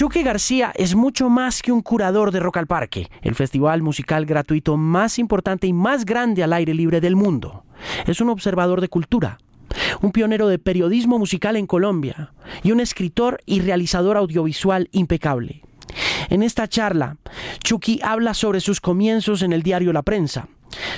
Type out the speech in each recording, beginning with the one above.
Chucky García es mucho más que un curador de Rock al Parque, el festival musical gratuito más importante y más grande al aire libre del mundo. Es un observador de cultura, un pionero de periodismo musical en Colombia y un escritor y realizador audiovisual impecable. En esta charla, Chucky habla sobre sus comienzos en el diario La Prensa,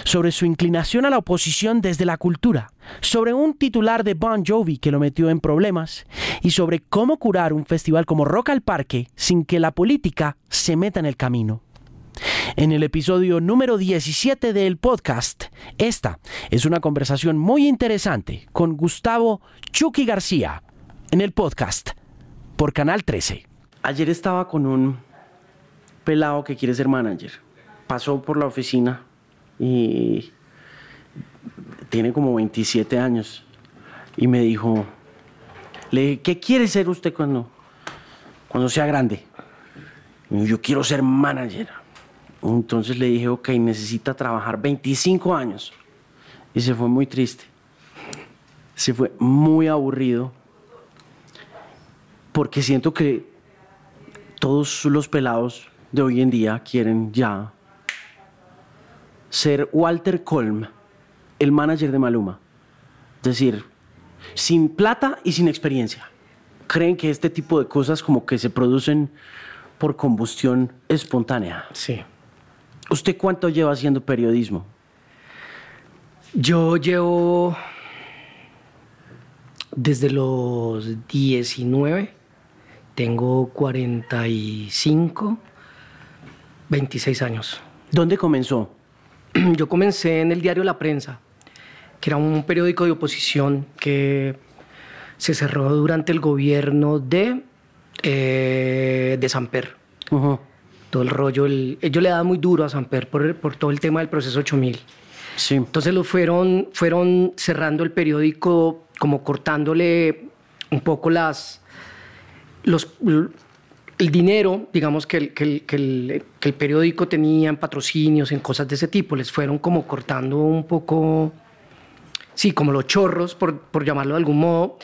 sobre su inclinación a la oposición desde la cultura, sobre un titular de Bon Jovi que lo metió en problemas y sobre cómo curar un festival como Rock al Parque sin que la política se meta en el camino. En el episodio número 17 del podcast, esta es una conversación muy interesante con Gustavo Chucky García en el podcast por Canal 13. Ayer estaba con un pelado que quiere ser manager. Pasó por la oficina y tiene como 27 años. Y me dijo, le dije, ¿qué quiere ser usted cuando, cuando sea grande? yo quiero ser manager. Entonces le dije, ok, necesita trabajar 25 años. Y se fue muy triste. Se fue muy aburrido. Porque siento que todos los pelados de hoy en día quieren ya ser Walter Colm, el manager de Maluma. Es decir, sin plata y sin experiencia. Creen que este tipo de cosas como que se producen por combustión espontánea. Sí. ¿Usted cuánto lleva haciendo periodismo? Yo llevo desde los 19, tengo 45, 26 años. ¿Dónde comenzó? yo comencé en el diario La Prensa, que era un periódico de oposición que se cerró durante el gobierno de, eh, de Samper. Todo el rollo, ellos le daban muy duro a Samper por, por todo el tema del proceso 8000. Sí. Entonces lo fueron, fueron cerrando el periódico, como cortándole un poco las, los, el dinero, digamos, que el, que, el, periódico tenía en patrocinios, en cosas de ese tipo, les fueron como cortando un poco, sí, como los chorros, por, por llamarlo de algún modo.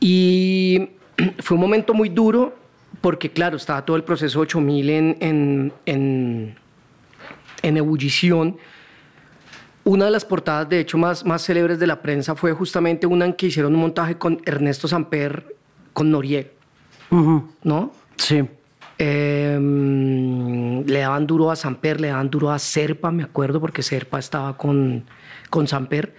Y fue un momento muy duro porque, claro, estaba todo el proceso 8000 en, en, en, en ebullición. Una de las portadas, de hecho, más, más célebres de la prensa fue justamente una en que hicieron un montaje con Ernesto Samper, con Noriega, ¿no? Sí. Em, le daban duro a Samper, le daban duro a Serpa, me acuerdo, porque Serpa estaba con, con Samper.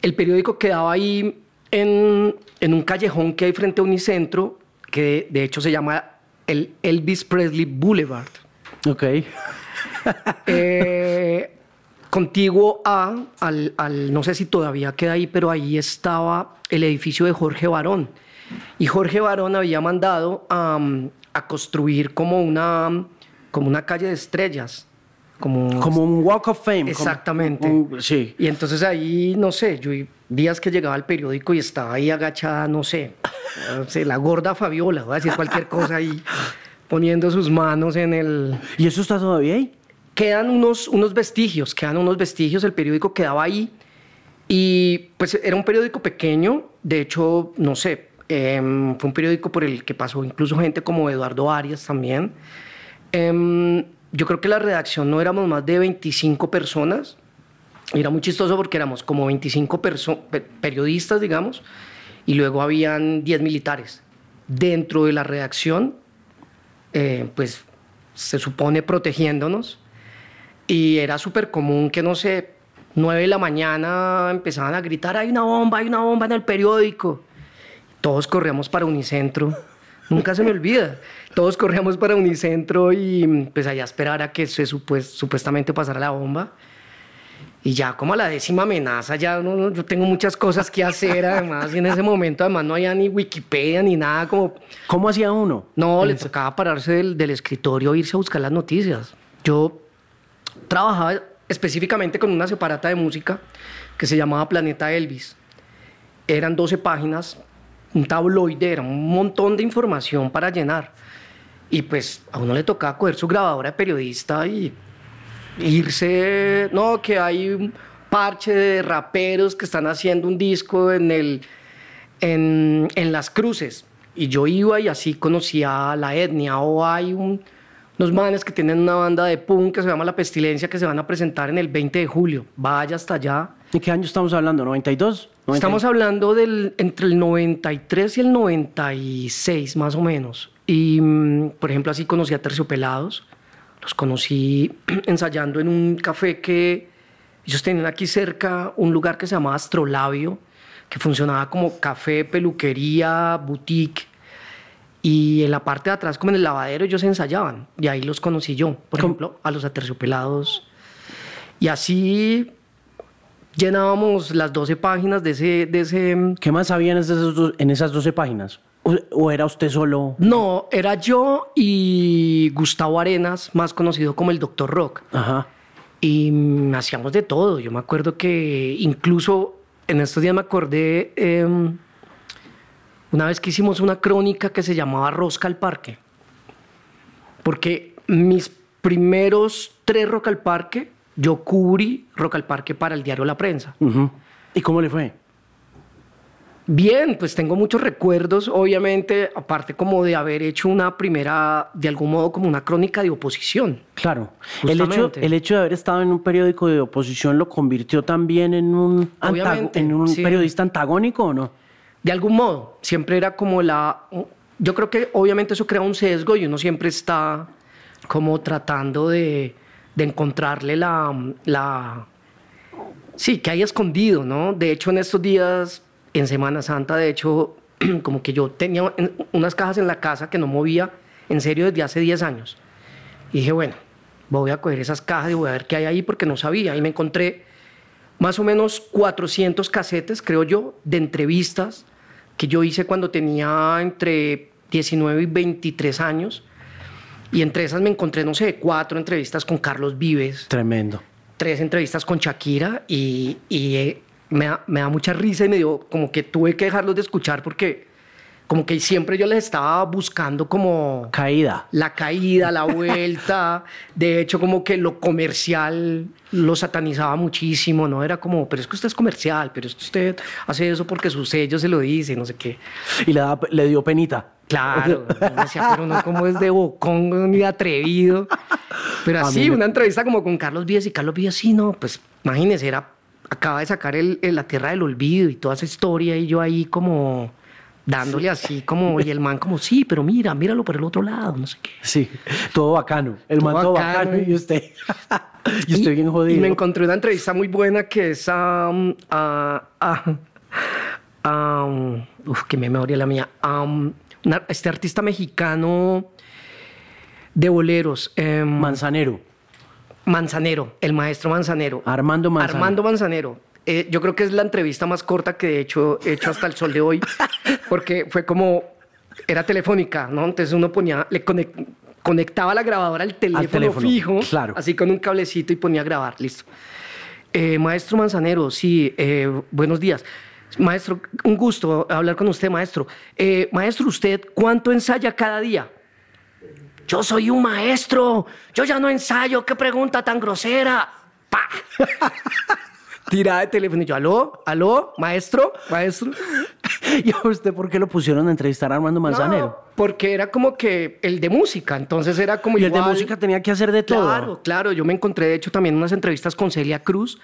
El periódico quedaba ahí en, en, un callejón que hay frente a Unicentro, que de hecho se llama el Elvis Presley Boulevard. Ok. Eh, contiguo a, al, al, no sé si todavía queda ahí, pero ahí estaba el edificio de Jorge Barón. Y Jorge Barón había mandado a a construir como una, como una calle de estrellas. Como, como un Walk of Fame. Exactamente. sí. Y entonces ahí, no sé, yo días que llegaba al periódico y estaba ahí agachada, no sé, la gorda Fabiola, voy a decir cualquier cosa ahí, poniendo sus manos en el... ¿Y eso está todavía ahí? Quedan unos, unos vestigios, quedan unos vestigios, el periódico quedaba ahí y pues era un periódico pequeño, de hecho, no sé, Em, fue un periódico por el que pasó incluso gente como Eduardo Arias también. Em, yo creo que la redacción no éramos más de 25 personas. Era muy chistoso porque éramos como 25 periodistas, digamos, y luego habían 10 militares. Dentro de la redacción, eh, pues se supone protegiéndonos. Y era súper común que, no sé, 9 de la mañana empezaban a gritar, hay una bomba, hay una bomba en el periódico todos corríamos para Unicentro. Nunca se me olvida. Todos corríamos para Unicentro y pues allá esperar a que se supuestamente pasara la bomba. Y ya como a la décima amenaza, ya no, yo tengo muchas cosas que hacer, además, y en ese momento además no había ni Wikipedia ni nada como... ¿Cómo hacía uno? No, le tocaba pararse del, del escritorio e irse a buscar las noticias. Yo trabajaba específicamente con una separata de música que se llamaba Planeta Elvis. Eran 12 páginas un tabloide, era un montón de información para llenar. Y pues a uno le tocaba coger su grabadora de periodista y irse, no, que hay un parche de raperos que están haciendo un disco en, el, en, en Las Cruces. Y yo iba y así conocía la etnia. O hay un, unos manes que tienen una banda de punk que se llama La Pestilencia que se van a presentar en el 20 de julio. Vaya hasta allá. ¿De qué año estamos hablando? ¿92? Estamos hablando del, entre el 93 y el 96, más o menos. Y, mm, por ejemplo, así conocí a Terciopelados. Los conocí ensayando en un café que ellos tenían aquí cerca, un lugar que se llamaba Astrolabio, que funcionaba como café, peluquería, boutique. Y en la parte de atrás, como en el lavadero, ellos ensayaban. Y ahí los conocí yo, por ejemplo, a los aterciopelados. Y así llenábamos las 12 páginas de ese... De ese ¿Qué más había en esas, en esas 12 páginas? ¿O, era usted solo? No, era yo y Gustavo Arenas, más conocido como el Doctor Rock. Ajá. Y hacíamos de todo. Yo me acuerdo que incluso en estos días me acordé em, una vez que hicimos una crónica que se llamaba Rosca al Parque. Porque mis primeros tres Rock al Parque, yo cubrí Rock al Parque para el diario La Prensa. ¿Y cómo le fue? Bien, pues tengo muchos recuerdos, obviamente, aparte como de haber hecho una primera, de algún modo, como una crónica de oposición. Claro. El hecho, el hecho de haber estado en un periódico de oposición lo convirtió también en un, en un periodista antagónico o no? De algún modo, siempre era como la... Yo creo que obviamente eso crea un sesgo y uno siempre está como tratando de, de encontrarle la, la... Sí, que hay escondido, ¿no? De hecho, en estos días en Semana Santa, de hecho, como que yo tenía unas cajas en la casa que no movía en serio desde hace 10 años. Y dije, bueno, voy a coger esas cajas y voy a ver qué hay ahí porque no sabía. Y me encontré más o menos 400 casetes, creo yo, de entrevistas que yo hice cuando tenía entre 19 y 23 años. Y entre esas me encontré, no sé, cuatro entrevistas con Carlos Vives. Tremendo. Tres entrevistas con Shakira y, y eh, me da, mucha risa y me dio como que tuve que dejarlos de escuchar porque como que siempre yo les estaba buscando como... Caída. La caída, la vuelta. de hecho, como que lo comercial lo satanizaba muchísimo, ¿no? Era como, pero es que usted es comercial, pero es que usted hace eso porque su sello se lo dice, no sé qué. Y le, le dio penita. Claro, decía, pero no como es de bocón, ni atrevido. Pero así, una entrevista como con Carlos Víez y Carlos Víez, sí, no, pues imagínese, era acaba de sacar el, La Tierra del Olvido y toda esa historia y yo ahí como dándole así como, y el man como, sí, pero mira, míralo por el otro lado, no sé qué. Sí, todo bacano. El man todo bacano, y usted, y estoy bien jodido. Y me encontré una entrevista muy buena que es a, a, a, uf, que me memoria la mía, este artista mexicano de boleros. Em, Manzanero. Manzanero, el maestro Manzanero. Armando Manzanero. Armando Manzanero. Eh, yo creo que es la entrevista más corta que he hecho, he hecho hasta el sol de hoy, porque fue como, era telefónica, ¿no? Entonces uno ponía, le conectaba la grabadora al teléfono, fijo, claro. así con un cablecito y ponía a grabar, listo. Eh, maestro Manzanero, sí, eh, buenos días. Maestro, un gusto hablar con usted, maestro. maestro, ¿usted cuánto ensaya cada día? Yo soy un maestro. Yo ya no ensayo. ¿Qué pregunta tan grosera? ¡Pa! Tira de teléfono y yo, ¿aló? ¿Aló? ¿Maestro? ¿Maestro? ¿Y a usted por qué lo pusieron a entrevistar a Armando Manzanero? porque era como que el de música, entonces era como Y el de música tenía que hacer de todo. Claro, claro. Yo me encontré, de hecho, también unas entrevistas con Celia Cruz.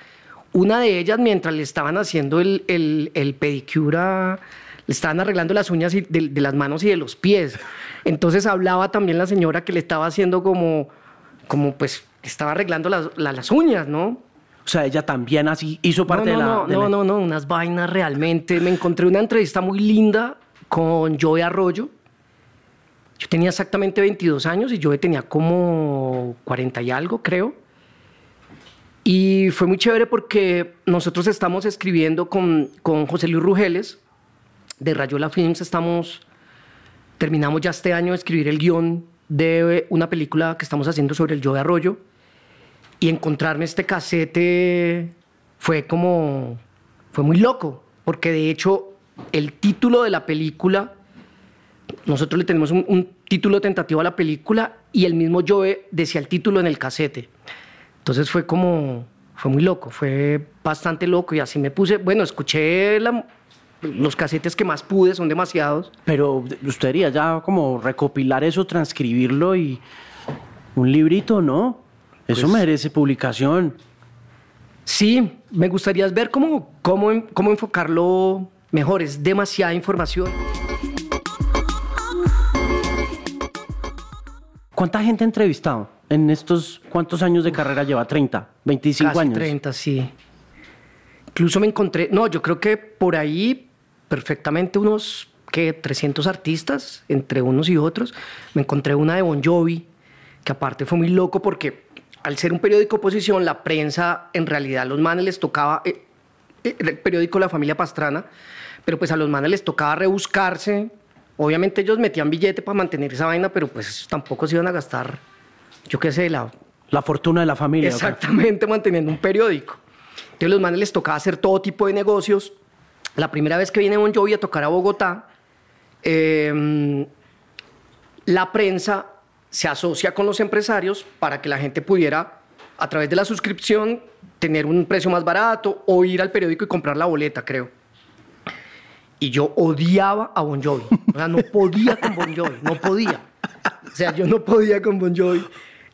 Una de ellas, mientras le estaban haciendo el, el, el pedicura le estaban arreglando las uñas de, las manos y de los pies. Entonces hablaba también la señora que le estaba haciendo como, como pues, estaba arreglando las, las, uñas, ¿no? O sea, ella también así hizo parte no, de la... No, no, no, no, unas vainas realmente. Me encontré una entrevista muy linda con Joe Arroyo. Yo tenía exactamente 22 años y Joe tenía como 40 y algo, creo. Y fue muy chévere porque nosotros estamos escribiendo con, con José Luis Rugeles, de Rayola Films estamos, terminamos ya este año de escribir el guion de una película que estamos haciendo sobre el yo de Arroyo y encontrarme este casete fue como, fue muy loco, porque de hecho el título de la película, nosotros le tenemos un, título tentativo a la película y el mismo Joe decía el título en el casete. Entonces fue como, fue muy loco, fue bastante loco y así me puse, bueno, escuché la, los casetes que más pude, son demasiados. Pero usted diría ya como recopilar eso, transcribirlo y un librito, ¿no? Eso Pues merece publicación. Sí, me gustaría ver cómo, cómo, cómo enfocarlo mejor. Es demasiada información. ¿Cuánta gente ha entrevistado en estos cuántos años de carrera lleva? ¿30? ¿25 Casi años? 30, sí. Incluso me encontré, no, yo creo que por ahí perfectamente unos, ¿qué? 300 artistas, entre unos y otros. Me encontré una de Bon Jovi, que aparte fue muy loco porque al ser un periódico de oposición, la prensa, en realidad a los manes les tocaba, eh, eh, el periódico La Familia Pastrana, pero pues a los manes les tocaba rebuscarse. Obviamente ellos metían billete para mantener esa vaina, pero pues tampoco se iban a gastar, yo qué sé, la, La fortuna de la familia. Exactamente, manteniendo un periódico. Entonces los manes les tocaba hacer todo tipo de negocios. La primera vez que viene Bon Jovi a tocar a Bogotá, eh, la prensa se asocia con los empresarios para que la gente pudiera, a través de la suscripción, tener un precio más barato o ir al periódico y comprar la boleta, creo. Y yo odiaba a Bon Jovi. O sea, no podía con Bon Jovi, no podía. O sea, yo no podía con Bon Jovi.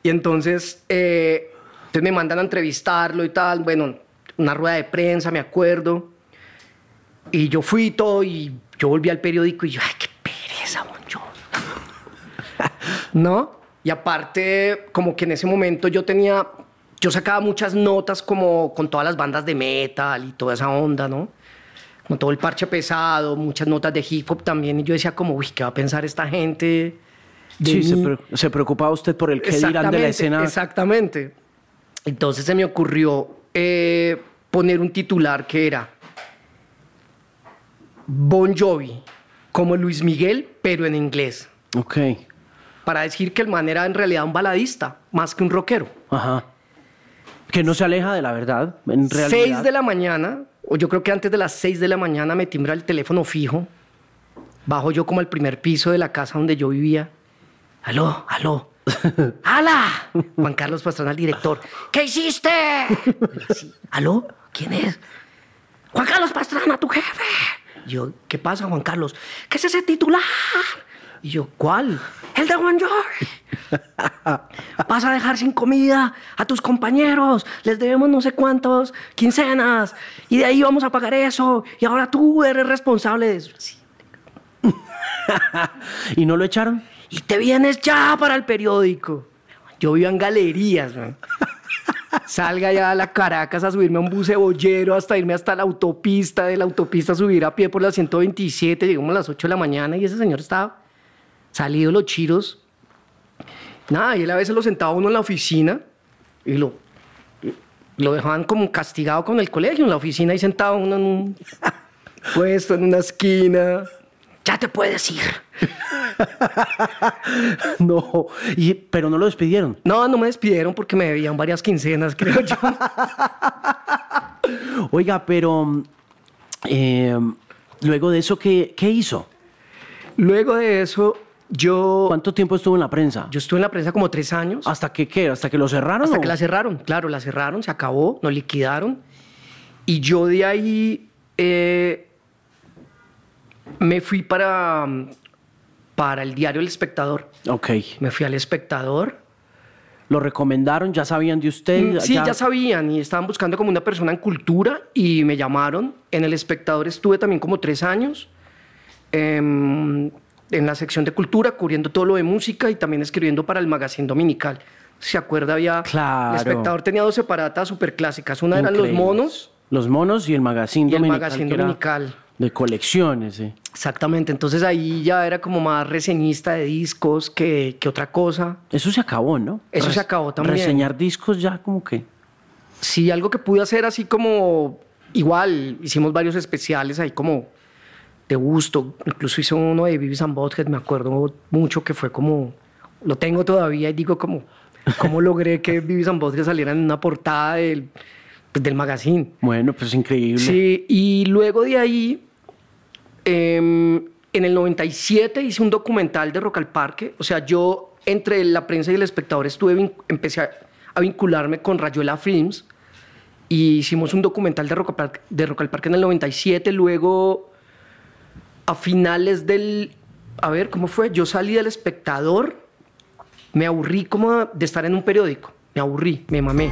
Y entonces, eh, entonces me mandan a entrevistarlo y tal. Bueno, una rueda de prensa, me acuerdo. Y yo fui y todo y yo volví al periódico y yo, ay, qué pereza, Bon Jovi. ¿No? Y aparte, como que en ese momento yo tenía, yo sacaba muchas notas como con todas las bandas de metal y toda esa onda, ¿no? Con todo el parche pesado, muchas notas de hip hop también. Y yo decía como, uy, ¿qué va a pensar esta gente? de Sí, se, mí?" pre- se preocupaba usted por el qué dirán de la escena. Exactamente. Entonces se me ocurrió eh, poner un titular que era Bon Jovi, como Luis Miguel, pero en inglés. Ok. Para decir que el man era en realidad un baladista, más que un rockero. Ajá. Que no se aleja de la verdad, en realidad. 6 de la mañana, o yo creo que antes de las 6 de la mañana me timbra el teléfono fijo. Bajo yo como al primer piso de la casa donde yo vivía. Aló, aló. ¡Hala! Juan Carlos Pastrana, el director. ¿Qué hiciste? ¿Aló? ¿Quién es? Juan Carlos Pastrana, tu jefe. Yo, ¿qué pasa, Juan Carlos? ¿Qué es ese titular? Y yo, ¿cuál? El de Juan George. Vas a dejar sin comida a tus compañeros. Les debemos no sé cuántos quincenas. Y de ahí vamos a pagar eso. Y ahora tú eres responsable de eso. Sí. ¿Y no lo echaron? Y te vienes ya para el periódico. Yo vivo en galerías, man. Salga ya a la Caracas a subirme a un bus cebollero hasta irme hasta la autopista, de la autopista a subir a pie por la 127, llegamos a las 8 de la mañana y ese señor estaba salido de los chiros. Nada, y él a veces lo sentaba uno en la oficina y lo, lo dejaban como castigado con el colegio en la oficina y sentado uno en un puesto en una esquina. Ya te puedes ir. No. Y, pero no lo despidieron. No, no me despidieron porque me debían varias quincenas, creo yo. Oiga, pero eh, luego de eso, ¿qué, qué hizo? Luego de eso, yo, ¿Cuánto tiempo estuvo en la prensa? yo estuve en la prensa como tres años. ¿Hasta que qué? ¿Hasta que lo cerraron? Hasta o? que la cerraron, claro, la cerraron, se acabó, nos liquidaron. Y yo de ahí eh, me fui para, para el diario El Espectador. Ok. Me fui al Espectador. ¿Lo recomendaron? ¿Ya sabían de usted? Mm, Sí, ya sabían y estaban buscando como una persona en cultura y me llamaron. En El Espectador estuve también como tres años. em, en la sección de cultura, cubriendo todo lo de música y también escribiendo para el magazine dominical. ¿Se acuerda? Había. Claro. El Espectador tenía dos separatas súper clásicas. Una eran los monos Los monos y el magazine y el dominical. magazine que era dominical. De colecciones, sí. Exactamente. Entonces ahí ya era como más reseñista de discos que, que otra cosa. Eso se acabó, ¿no? Eso se acabó también. Reseñar discos ya como que... Sí, algo que pude hacer así como igual, hicimos varios especiales ahí como de gusto, incluso hice uno de Vivis and me acuerdo mucho que fue como, lo tengo todavía y digo como, ¿cómo logré que Vivis and salieran en una portada del, pues, del magazine? Bueno, pues increíble. Sí, y luego de ahí, em, en el 97 hice un documental de Rock al Parque. O sea, yo entre la prensa y el espectador estuve, empecé a, a vincularme con Rayuela Films y hicimos un documental de Rock al Parque, de Rock al Parque en el 97. Luego a finales del... A ver, ¿cómo fue? Yo salí del espectador, me aburrí como de estar en un periódico, me aburrí, me mamé.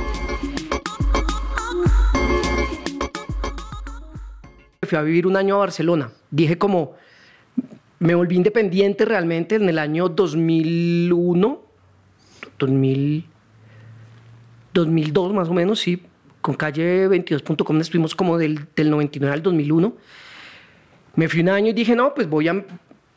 Fui a vivir un año a Barcelona. Dije como, me volví independiente realmente en el año 2001, 2000, 2002 más o menos, sí. Con calle 22.com estuvimos como del, del 99 al 2001. Me fui un año y dije, no, pues voy a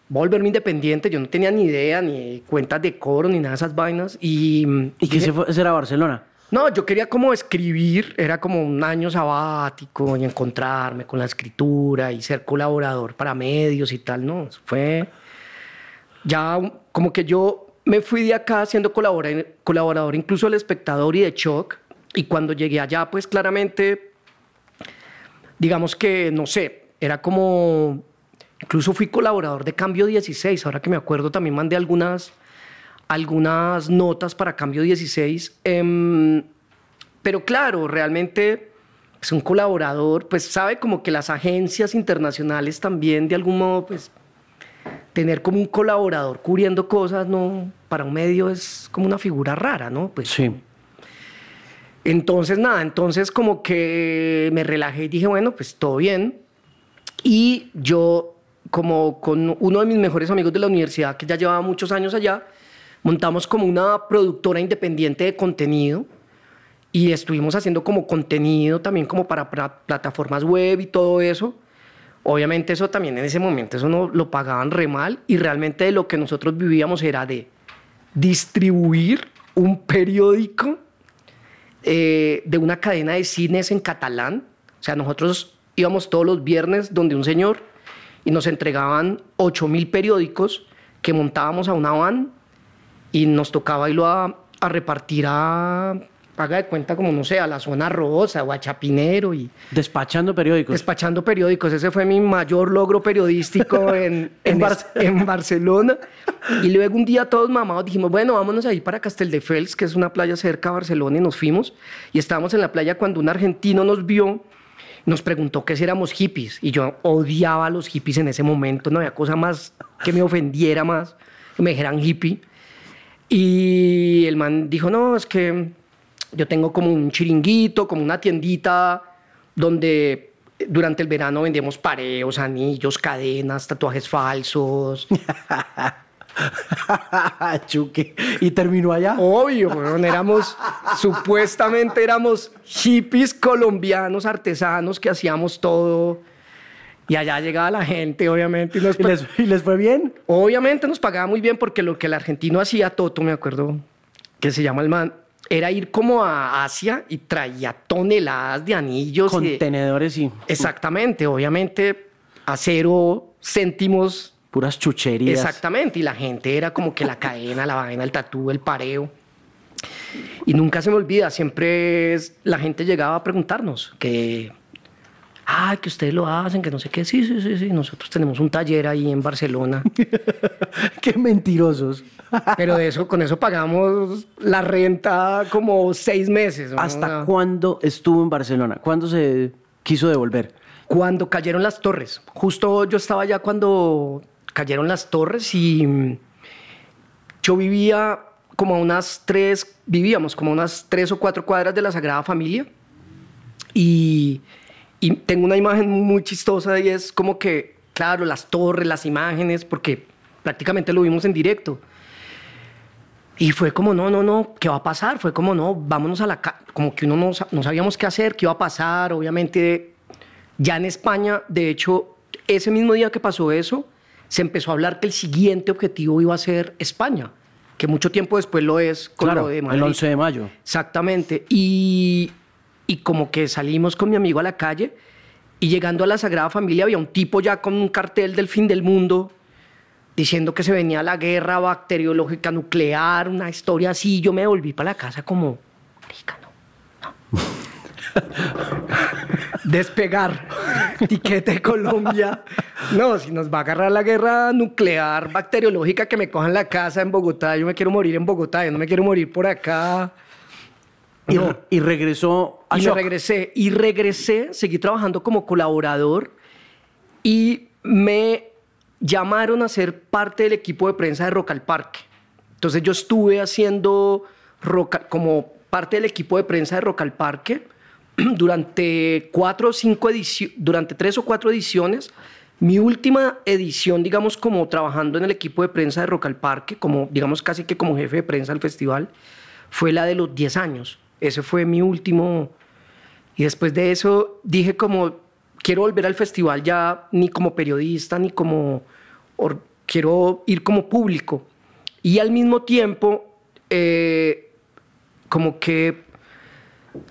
volverme independiente. Yo no tenía ni idea, ni cuentas de coro, ni nada de esas vainas. ¿Y, ¿Y qué se fue? ¿Ese era Barcelona? No, yo quería como escribir, era como un año sabático y encontrarme con la escritura y ser colaborador para medios y tal, ¿no? Fue ya como que yo me fui de acá siendo colaborador, colaborador incluso del espectador y de Choc y cuando llegué allá pues claramente, digamos que, no sé, era como, incluso fui colaborador de Cambio 16, ahora que me acuerdo también mandé algunas algunas notas para Cambio 16. Em, pero claro, realmente es pues, un colaborador, pues sabe como que las agencias internacionales también de algún modo, pues tener como un colaborador cubriendo cosas, no, para un medio es como una figura rara, ¿no? Pues, sí. Entonces, nada, entonces como que me relajé y dije, bueno, pues todo bien. Y yo, como con uno de mis mejores amigos de la universidad, que ya llevaba muchos años allá, montamos como una productora independiente de contenido y estuvimos haciendo como contenido también como para, plataformas web y todo eso. Obviamente eso también en ese momento, eso no lo pagaban re mal y realmente de lo que nosotros vivíamos era de distribuir un periódico eh, de una cadena de cines en catalán. O sea, nosotros íbamos todos los viernes donde un señor y nos entregaban 8 mil periódicos que montábamos a una van y nos tocaba irlo a, a repartir a, haga de cuenta como, no sé, a la zona rosa o a Chapinero y... Despachando periódicos. Despachando periódicos. Ese fue mi mayor logro periodístico en, en, en, Barcelona. Y luego un día todos mamados dijimos, bueno, vámonos ahí para Casteldefels, que es una playa cerca de Barcelona, y nos fuimos. Y estábamos en la playa cuando un argentino nos vio, nos preguntó que si éramos hippies. Y yo odiaba a los hippies en ese momento. No había cosa más que me ofendiera más que me dijeran hippie. Y el man dijo, no, es que yo tengo como un chiringuito, como una tiendita donde durante el verano vendemos pareos, anillos, cadenas, tatuajes falsos. Chuque. ¿Y terminó allá? Obvio, bueno, éramos, supuestamente éramos hippies colombianos, artesanos que hacíamos todo y allá llegaba la gente, obviamente. Y, les, fue bien? Obviamente nos pagaba muy bien porque lo que el argentino hacía, Toto, me acuerdo, que se llama el man, era ir como a Asia y traía toneladas de anillos. Contenedores y... Exactamente, obviamente acero, céntimos. Puras chucherías. Exactamente, y la gente era como que la cadena, la vaina, el tatú, el pareo. Y nunca se me olvida, siempre la gente llegaba a preguntarnos que ay, que ustedes lo hacen, que no sé qué. Sí, sí, sí, sí. Nosotros tenemos un taller ahí en Barcelona. qué mentirosos. Pero de eso, con eso pagamos la renta como seis meses. ¿Hasta cuándo estuvo en Barcelona? ¿Cuándo se quiso devolver? Cuando cayeron las torres. Justo yo estaba allá cuando cayeron las torres y yo vivía como a unas tres, vivíamos como a unas tres o cuatro cuadras de la Sagrada Familia. Y y tengo una imagen muy chistosa y es como que, claro, las torres, las imágenes, porque prácticamente lo vimos en directo. Y fue como, no, no, no, ¿qué va a pasar? Fue como, no, vámonos a la... Como que uno no, no sabíamos qué hacer, qué iba a pasar. Obviamente, ya en España, de hecho, ese mismo día que pasó eso, se empezó a hablar que el siguiente objetivo iba a ser España, que mucho tiempo después lo es con claro, de El 11 de mayo. Exactamente. Y y como que salimos con mi amigo a la calle y llegando a la Sagrada Familia había un tipo ya con un cartel del fin del mundo diciendo que se venía la guerra bacteriológica nuclear, una historia así. Yo me volví para la casa como, marica, no, Despegar, tiquete Colombia. No, si nos va a agarrar la guerra nuclear bacteriológica, que me cojan la casa en Bogotá. Yo me quiero morir en Bogotá, yo no me quiero morir por acá. Y, regresó a Y regresé. Y regresé, seguí trabajando como colaborador y me llamaron a ser parte del equipo de prensa de Rock al Parque. Entonces yo estuve haciendo como parte del equipo de prensa de Rock al Parque durante cuatro o cinco ediciones, durante tres o cuatro ediciones. Mi última edición, digamos, como trabajando en el equipo de prensa de Rock al Parque, como, digamos, casi que como jefe de prensa del festival, fue la de los 10 años. Ese fue mi último. Y después de eso dije como, quiero volver al festival ya ni como periodista, ni como, quiero ir como público. Y al mismo tiempo, eh, como que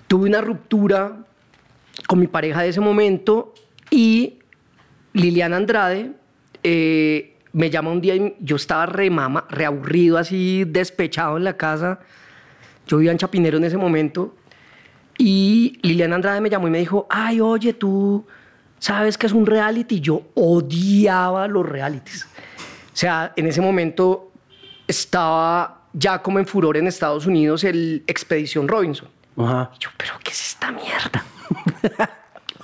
tuve una ruptura con mi pareja de ese momento y Liliana Andrade eh, me llama un día y yo estaba re mama, reaburrido, así despechado en la casa. Yo vivía en Chapinero en ese momento. Y Liliana Andrade me llamó y me dijo, ay, oye, tú sabes que es un reality. Yo odiaba los realities. O sea, en ese momento estaba ya como en furor en Estados Unidos el Expedición Robinson. Ajá. Y yo, pero ¿qué es esta mierda?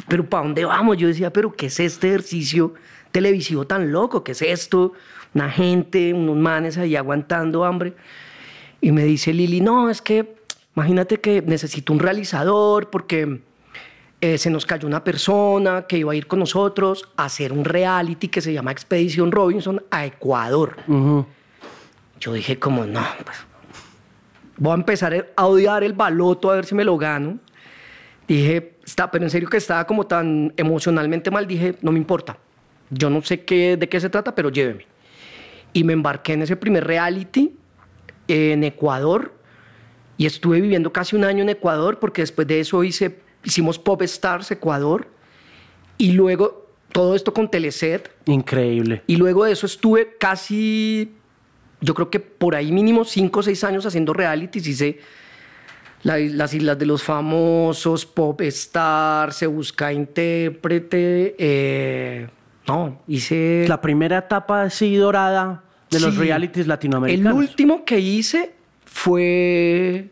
pero ¿para dónde vamos? Yo decía, pero ¿qué es este ejercicio televisivo tan loco? ¿Qué es esto? Una gente, unos manes ahí aguantando hambre. Y me dice Lili, no, es que imagínate que necesito un realizador porque eh, se nos cayó una persona que iba a ir con nosotros a hacer un reality que se llama Expedición Robinson a Ecuador. Yo dije como, no, pues voy a empezar a odiar el baloto a ver si me lo gano. Dije, está, pero en serio que estaba como tan emocionalmente mal, dije, no me importa. Yo no sé qué, de qué se trata, pero lléveme. Y me embarqué en ese primer reality en Ecuador y estuve viviendo casi un año en Ecuador porque después de eso hice, hicimos Pop Stars Ecuador y luego todo esto con Teleset. Increíble. Y luego de eso estuve casi yo creo que por ahí mínimo cinco o seis años haciendo realities. Hice las Islas de los Famosos, Pop Star, Se Busca Intérprete. Eh, no, hice... La primera etapa así dorada de los realities latinoamericanos. El último que hice fue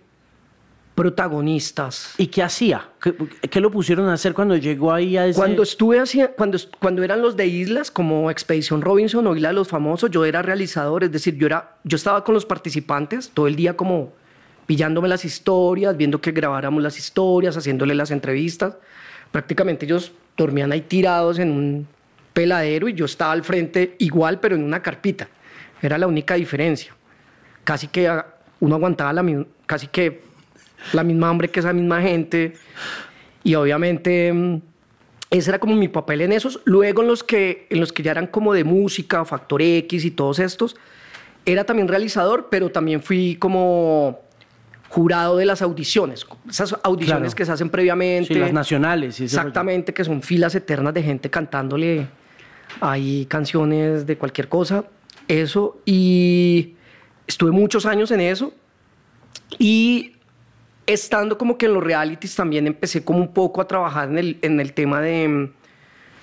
protagonistas. ¿Y qué hacía? ¿Qué, lo pusieron a hacer cuando llegó ahí a ese... Cuando estuve haciendo, cuando, cuando eran los de islas, como Expedición Robinson o Isla de los Famosos, yo era realizador, es decir, yo, era, yo estaba con los participantes todo el día como pillándome las historias, viendo que grabáramos las historias, haciéndole las entrevistas. Prácticamente ellos dormían ahí tirados en un peladero y yo estaba al frente igual, pero en una carpita. Era la única diferencia. Casi que uno aguantaba la casi que la misma hambre que esa misma gente. Y obviamente mm, ese era como mi papel en esos. Luego en los que, en los que ya eran como de música, Factor X y todos estos, era también realizador, pero también fui como jurado de las audiciones, esas audiciones que se hacen previamente. Sí, las nacionales. exactamente, que son filas eternas de gente cantándole ahí canciones de cualquier cosa. Eso, y estuve muchos años en eso. Y estando como que en los realities también empecé como un poco a trabajar en el, en el tema de mm,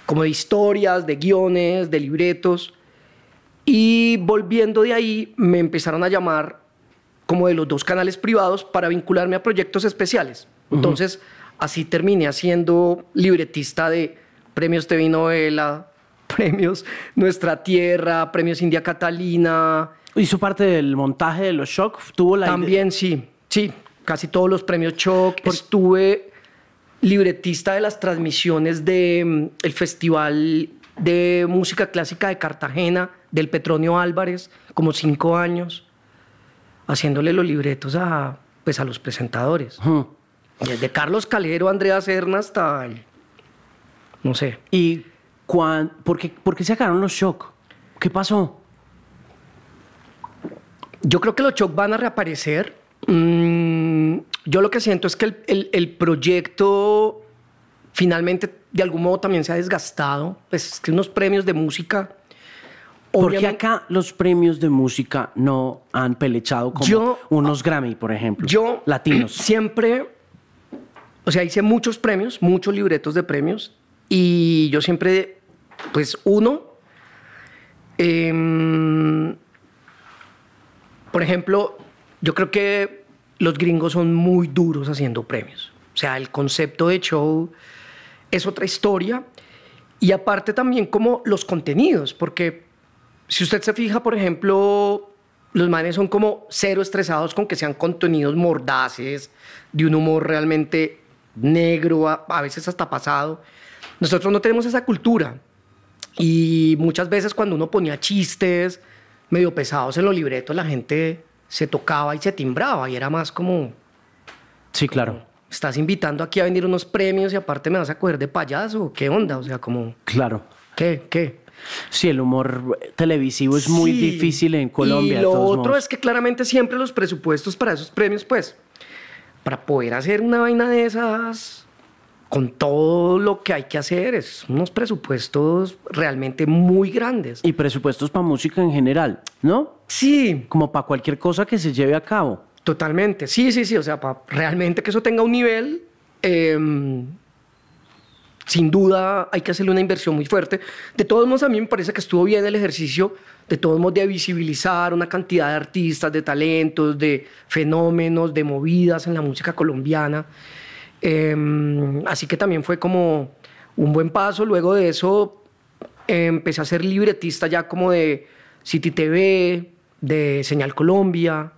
como de historias, de guiones, de libretos. Y volviendo de ahí, me empezaron a llamar como de los dos canales privados para vincularme a proyectos especiales. Entonces, así terminé siendo libretista de premios TV Novela, premios Nuestra Tierra, premios India Catalina. ¿Hizo parte del montaje de los Shock? ¿Tuvo la También sí, sí casi todos los premios Choc. Estuve libretista de las transmisiones del mm, Festival de Música Clásica de Cartagena, del Petronio Álvarez, como cinco años, haciéndole los libretos a, pues, a los presentadores. Desde Carlos Calero, Andrea Serna hasta no sé. ¿Y por, qué, por qué se acabaron los shock? ¿Qué pasó? Yo creo que los shock van a reaparecer Mm, yo lo que siento es que el, proyecto finalmente de algún modo también se ha desgastado. Pues que unos premios de música. Porque acá los premios de música no han pelechado como unos Grammy, por ejemplo. Yo latinos. Siempre, o sea, hice muchos premios, muchos libretos de premios y yo siempre, pues uno, em, por ejemplo, yo creo que los gringos son muy duros haciendo premios. O sea, el concepto de show es otra historia. Y aparte también como los contenidos, porque si usted se fija, por ejemplo, los manes son como cero estresados con que sean contenidos mordaces, de un humor realmente negro, a, veces hasta pasado. Nosotros no tenemos esa cultura. Y muchas veces cuando uno ponía chistes medio pesados en los libretos, la gente se tocaba y se timbraba y era más como... Sí, claro. Estás invitando aquí a venir unos premios y aparte me vas a coger de payaso, ¿qué onda? O sea, como... Claro. ¿Qué? ¿Qué? Sí, el humor televisivo es muy difícil en Colombia. Y lo otro es que claramente siempre los presupuestos para esos premios, pues, para poder hacer una vaina de esas, con todo lo que hay que hacer, es unos presupuestos realmente muy grandes. Y presupuestos para música en general, ¿no? Sí. Como para cualquier cosa que se lleve a cabo. Totalmente, sí, sí, sí, o sea, para realmente que eso tenga un nivel... Em, sin duda hay que hacerle una inversión muy fuerte. De todos modos, a mí me parece que estuvo bien el ejercicio, de todos modos, de visibilizar una cantidad de artistas, de talentos, de fenómenos, de movidas en la música colombiana. Em, así que también fue como un buen paso. Luego de eso, empecé a ser libretista ya como de City TV, de Señal Colombia.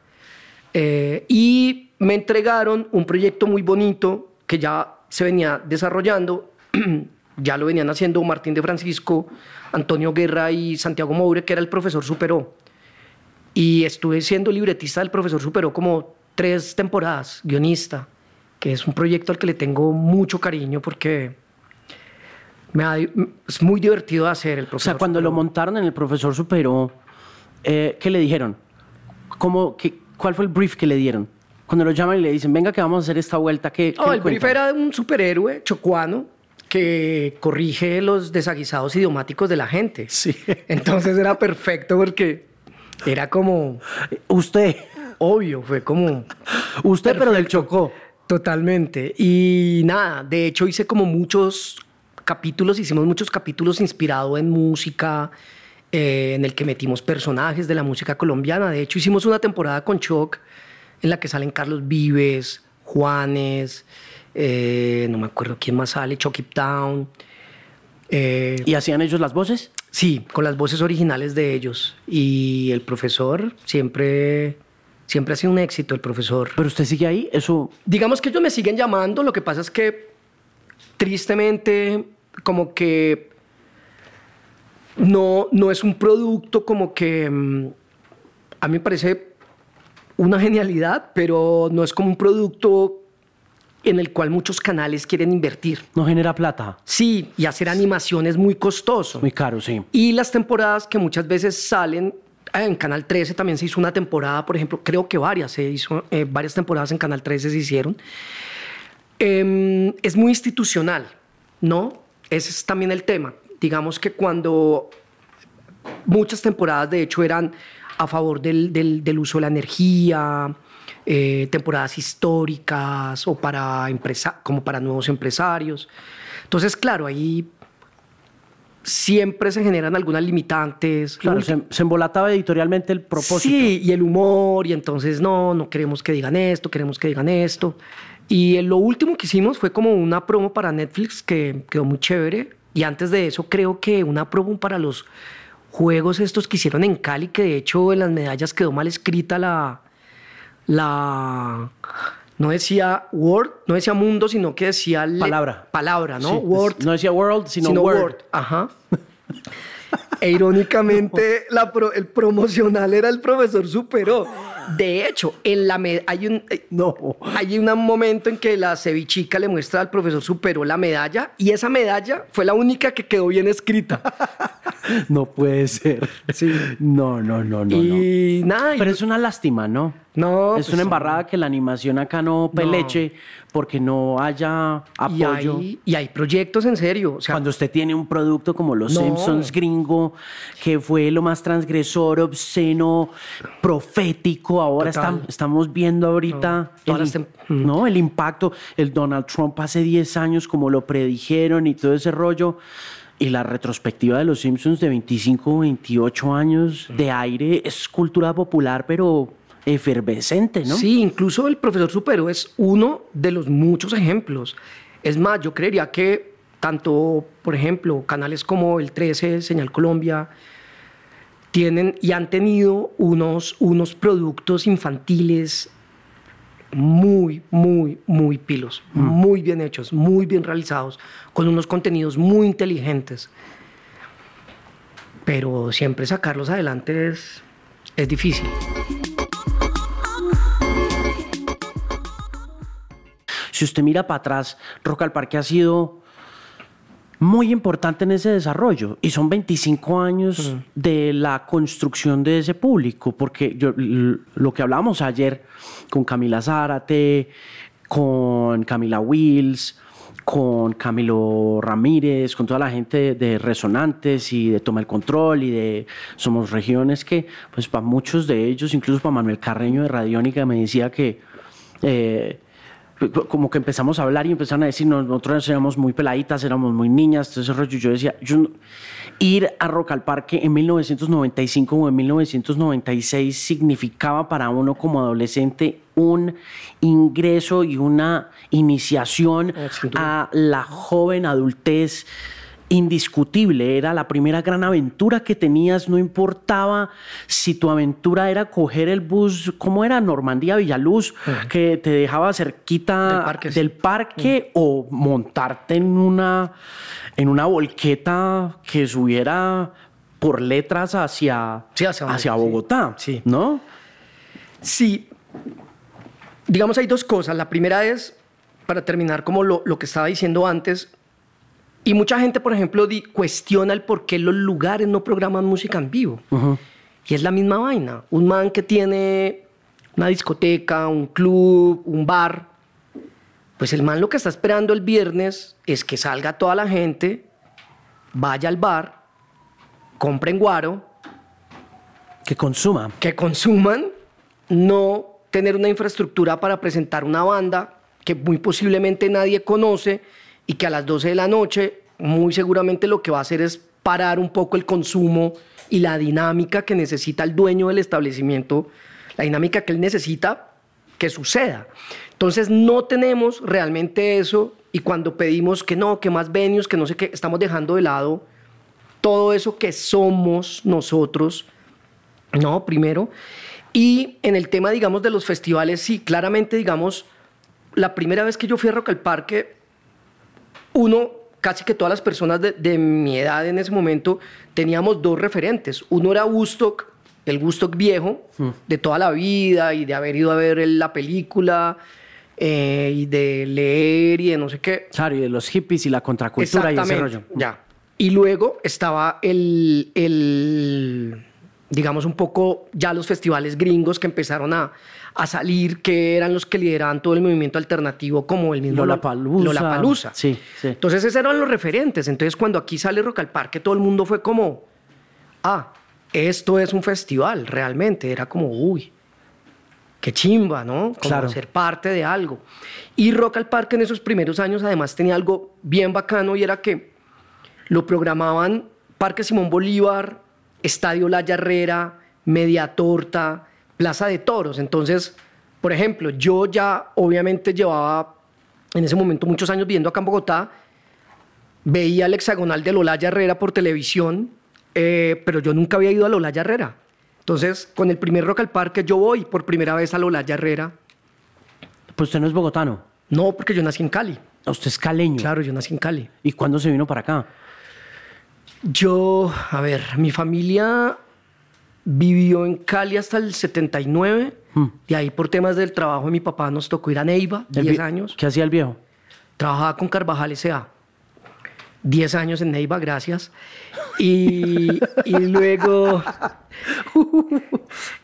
Eh, y me entregaron un proyecto muy bonito que ya se venía desarrollando ya lo venían haciendo Martín de Francisco, Antonio Guerra y Santiago Moure, que era el profesor Superó. Y estuve siendo libretista del profesor Superó como tres temporadas, guionista, que es un proyecto al que le tengo mucho cariño porque me es muy divertido de hacer el profesor. O sea, cuando lo montaron en el profesor Superó, eh, ¿qué le dijeron? ¿Cómo, qué, ¿Cuál fue el brief que le dieron? Cuando lo llaman y le dicen, venga que vamos a hacer esta vuelta, ¿qué, oh, el brief era un superhéroe chocuano que corrige los desaguisados idiomáticos de la gente. Sí. Entonces era perfecto porque era como... Usted. Obvio, fue como... Usted, pero del Chocó. Totalmente. Y nada, de hecho hice como muchos capítulos, hicimos muchos capítulos inspirados en música, eh, en el que metimos personajes de la música colombiana. De hecho hicimos una temporada con Choc en la que salen Carlos Vives, Juanes, eh, no me acuerdo quién más sale, Chucky Town. Eh, ¿Y hacían ellos las voces? Sí, con las voces originales de ellos. Y el profesor siempre, siempre ha sido un éxito, el profesor. ¿Pero usted sigue ahí? Eso... Digamos que ellos me siguen llamando, lo que pasa es que tristemente como que no, no es un producto como que mm, a mí me parece una genialidad, pero no es como un producto en el cual muchos canales quieren invertir. No genera plata. Sí, y hacer animación es muy costoso. Muy caro, sí. Y las temporadas que muchas veces salen, en Canal 13 también se hizo una temporada, por ejemplo, creo que varias, se hizo, eh, varias temporadas en Canal 13 se hicieron. Em, es muy institucional, ¿no? Ese es también el tema. Digamos que cuando muchas temporadas, de hecho, eran a favor del, del, del uso de la energía, eh, temporadas históricas o para empresa, como para nuevos empresarios. Entonces, claro, ahí siempre se generan algunas limitantes. Claro, se, embolataba editorialmente el propósito. Sí, y el humor, y entonces no, no queremos que digan esto, queremos que digan esto. Y lo último que hicimos fue como una promo para Netflix que quedó muy chévere. Y antes de eso creo que una promo para los juegos estos que hicieron en Cali, que de hecho en las medallas quedó mal escrita la, la no decía word, no decía mundo, sino que decía palabra. Palabra, ¿no? word. No decía world, sino, word. Ajá. e irónicamente, la el promocional era el profesor superó. De hecho, en la hay un eh, no, hay un momento en que la cevichica le muestra al profesor superó la medalla y esa medalla fue la única que quedó bien escrita. no puede ser. Sí. No, no, no, no. Y nada. Pero es una lástima, ¿no? No. Es pues una embarrada que la animación acá no peleche porque no haya apoyo. Y hay, proyectos en serio. O sea, Cuando usted tiene un producto como Los Simpsons gringo, que fue lo más transgresor, obsceno, profético, ahora estamos viendo ahorita el, ¿no? el impacto. El Donald Trump hace 10 años, como lo predijeron y todo ese rollo. Y la retrospectiva de los Simpsons de 25, 28 años de aire es cultura popular, pero efervescente, ¿no? Sí, incluso el profesor Supero es uno de los muchos ejemplos. Es más, yo creería que tanto, por ejemplo, canales como el 13, Señal Colombia, tienen y han tenido unos, unos productos infantiles muy, muy, muy pilos, mm. muy bien hechos, muy bien realizados, con unos contenidos muy inteligentes. Pero siempre sacarlos adelante es, es difícil. Si usted mira para atrás, Rock al Parque ha sido muy importante en ese desarrollo. Y son 25 años de la construcción de ese público, porque yo, lo que hablábamos ayer con Camila Zárate, con Camila Wills, con Camilo Ramírez, con toda la gente de Resonantes y de Toma el Control y de Somos Regiones, que pues para muchos de ellos, incluso para Manuel Carreño de Radiónica, me decía que... Eh, como que empezamos a hablar y empezaron a decir, nosotros éramos muy peladitas, éramos muy niñas, entonces rollo. Yo decía, yo, ir a Rock al Parque en 1995 o en 1996 significaba para uno como adolescente un ingreso y una iniciación a la joven adultez indiscutible, era la primera gran aventura que tenías, no importaba si tu aventura era coger el bus, ¿cómo era? Normandía Villaluz, que te dejaba cerquita del parque, o montarte en una, en una volqueta que subiera por letras hacia, hacia, Bogotá, sí. ¿no? Sí, digamos hay dos cosas. La primera es, para terminar como lo, lo que estaba diciendo antes, y mucha gente, por ejemplo, cuestiona el por qué los lugares no programan música en vivo. Y es la misma vaina. Un man que tiene una discoteca, un club, un bar, pues el man lo que está esperando el viernes es que salga toda la gente, vaya al bar, compren guaro. Que consuman. Que consuman, no tener una infraestructura para presentar una banda que muy posiblemente nadie conoce y que a las 12 de la noche muy seguramente lo que va a hacer es parar un poco el consumo y la dinámica que necesita el dueño del establecimiento, la dinámica que él necesita que suceda. Entonces no tenemos realmente eso y cuando pedimos que no, que más venues, que no sé qué, estamos dejando de lado todo eso que somos nosotros, no, primero. Y en el tema, digamos, de los festivales, sí, claramente, digamos, la primera vez que yo fui a Rock al Parque, uno, casi que todas las personas de, mi edad en ese momento, teníamos dos referentes. Uno era Woodstock, el Woodstock viejo, hmm. de toda la vida y de haber ido a ver la película. Eh, y de leer y de no sé qué. Claro, y de los hippies y la contracultura y ese rollo. Ya. Y luego estaba el, el, digamos, un poco ya los festivales gringos que empezaron a, a salir, que eran los que lideraban todo el movimiento alternativo, como el mismo Lollapalooza. Sí, sí. Entonces esos eran los referentes. Entonces cuando aquí sale Rock al Parque, todo el mundo fue como, ah, esto es un festival, realmente. Era como, uy, qué chimba, ¿no? claro. ser parte de algo. Y Rock al Parque en esos primeros años además tenía algo bien bacano y era que lo programaban Parque Simón Bolívar, Estadio La Herrera, Media Torta, Plaza de Toros. Entonces, por ejemplo, yo ya obviamente llevaba en ese momento muchos años viviendo acá en Bogotá, veía el hexagonal de Lolaya Herrera por televisión, eh, pero yo nunca había ido a Lolaya Herrera. Entonces, con el primer Rock al Parque, yo voy por primera vez a Lolaya Herrera. Pues usted no es bogotano. No, porque yo nací en Cali. ¿Usted es caleño? Claro, yo nací en Cali. ¿Y cuándo se vino para acá? Yo, a ver, mi familia vivió en Cali hasta el 79. y hmm. ahí por temas del trabajo de mi papá nos tocó ir a Neiva, 10 años. ¿Qué hacía el viejo? Trabajaba con Carvajal S.A. 10 años en Neiva, gracias. Y, luego...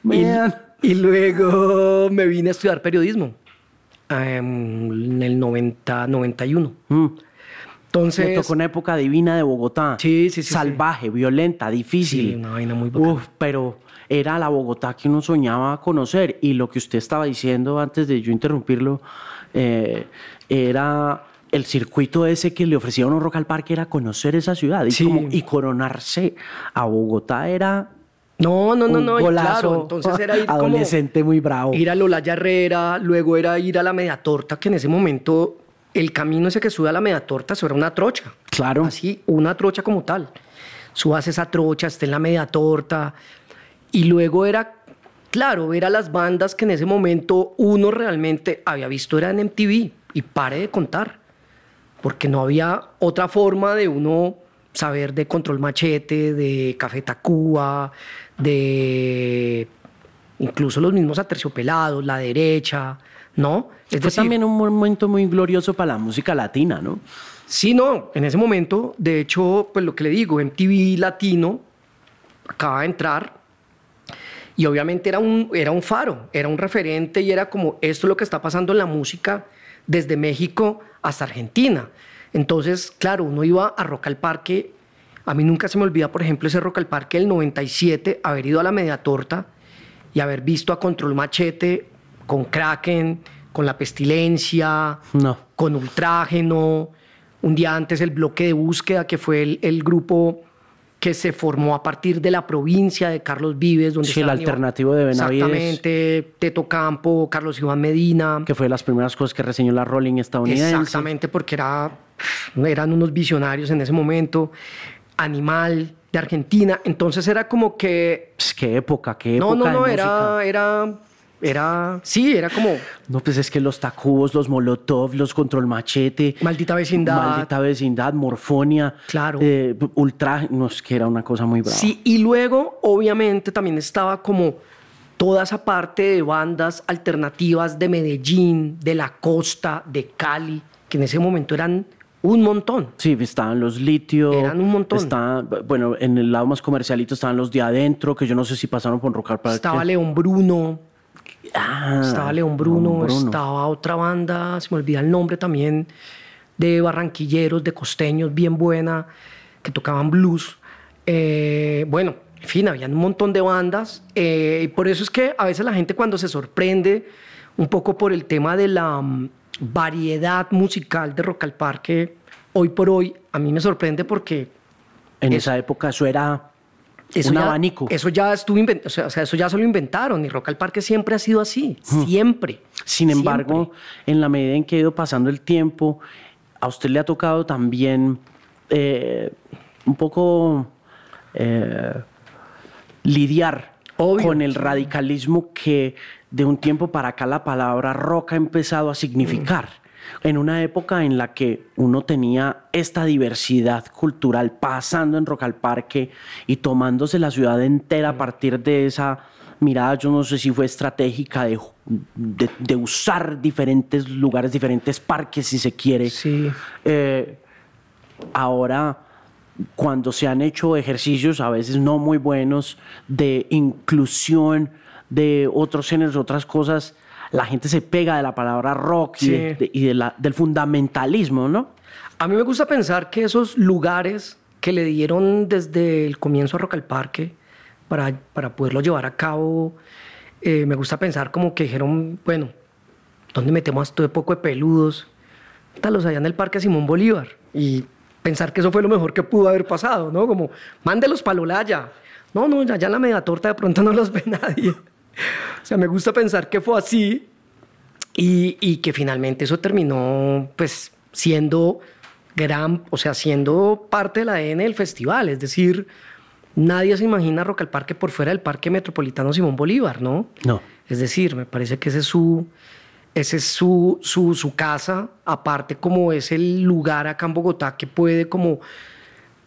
y, luego me vine a estudiar periodismo em, en el 90, 91. Entonces. Me tocó una época divina de Bogotá. Sí, sí, sí. Salvaje, violenta, difícil. Sí, una vaina muy bacana. Uf, pero era la Bogotá que uno soñaba conocer. Y lo que usted estaba diciendo antes de yo interrumpirlo, eh, era el circuito ese que le ofrecía a uno Rock al Parque era conocer esa ciudad. Y, y coronarse a Bogotá era no, no, no, no, claro, entonces era ir adolescente muy bravo. Ir a Lola Herrera, luego era ir a la Media Torta, que en ese momento el camino ese que sube a la media torta, eso era una trocha. Claro. Así, una trocha como tal. Subas esa trocha, esté en la media torta. Y luego era, claro, ver a las bandas que en ese momento uno realmente había visto era en MTV. Y pare de contar. Porque no había otra forma de uno saber de Control Machete, de Café Tacuba, de incluso los mismos aterciopelados, la derecha, ¿no? Es Fue también un momento muy glorioso para la música latina, ¿no? Sí, no, en ese momento, de hecho, pues lo que le digo, MTV Latino acaba de entrar y obviamente era un, era un faro, era un referente y era como esto es lo que está pasando en la música desde México hasta Argentina. Entonces, claro, uno iba a Rock al Parque. A mí nunca se me olvida, por ejemplo, ese Rock al Parque del 97, haber ido a la Media Torta y haber visto a Control Machete con Kraken, con La Pestilencia, con Ultrágeno. Un día antes el bloque de búsqueda, que fue el, grupo que se formó a partir de la provincia de Carlos Vives, donde sí, el alternativo de Benavides. Exactamente, Teto Campo, Carlos Iván Medina. Que fue de las primeras cosas que reseñó la Rolling estadounidense. Exactamente, porque era, eran unos visionarios en ese momento. Animal, de Argentina. Entonces era como que. Pues, qué época, qué época. No, no, no, era, era. Era. Sí, era como. No, pues es que los Tacubos, los Molotov, los Control Machete. Maldita vecindad. Maldita vecindad, Morfonia. Claro. Eh, ultra. No, es que era una cosa muy brava. Sí, y luego, obviamente, también estaba como toda esa parte de bandas alternativas de Medellín, de la costa, de Cali, que en ese momento eran un montón. Sí, estaban los litios. Eran un montón. bueno, en el lado más comercialito estaban los de adentro, que yo no sé si pasaron por Rock Park. Estaba León Bruno. Ah, estaba León Bruno, estaba otra banda, se me olvida el nombre también, de barranquilleros, de costeños, bien buena, que tocaban blues. Eh, bueno, en fin, habían un montón de bandas. Eh, y por eso es que a veces la gente cuando se sorprende un poco por el tema de la mm, variedad musical de Rock al Parque, hoy por hoy, a mí me sorprende porque... En esa época eso era un abanico. Eso ya estuvo o sea, eso ya se lo inventaron y Rock al Parque siempre ha sido así, siempre. Sin embargo, en la medida en que ha ido pasando el tiempo, a usted le ha tocado también eh, un poco eh, lidiar con el radicalismo que de un tiempo para acá la palabra rock ha empezado a significar. En una época en la que uno tenía esta diversidad cultural pasando en Rock al Parque y tomándose la ciudad entera a partir de esa mirada, yo no sé si fue estratégica de, de, usar diferentes lugares, diferentes parques, si se quiere. Sí. Eh, ahora cuando se han hecho ejercicios a veces no muy buenos de inclusión de otros géneros, otras cosas, la gente se pega de la palabra rock y, de, la, del fundamentalismo, ¿no? A mí me gusta pensar que esos lugares que le dieron desde el comienzo a Rock al Parque para, para poderlo llevar a cabo, eh, me gusta pensar como que dijeron, bueno, ¿dónde metemos a todo poco de peludos? Los allá en el Parque Simón Bolívar. Y pensar que eso fue lo mejor que pudo haber pasado, ¿no? Como, mándelos para Lolaya. No, no, ya, ya la media torta de pronto no los ve nadie. o sea, me gusta pensar que fue así y, y, que finalmente eso terminó pues siendo gran, o sea, siendo parte del ADN del festival. Es decir, nadie se imagina Rock al Parque por fuera del Parque Metropolitano Simón Bolívar, ¿no? No. Es decir, me parece que ese es su, ese es su, su, su, casa, aparte como es el lugar acá en Bogotá que puede como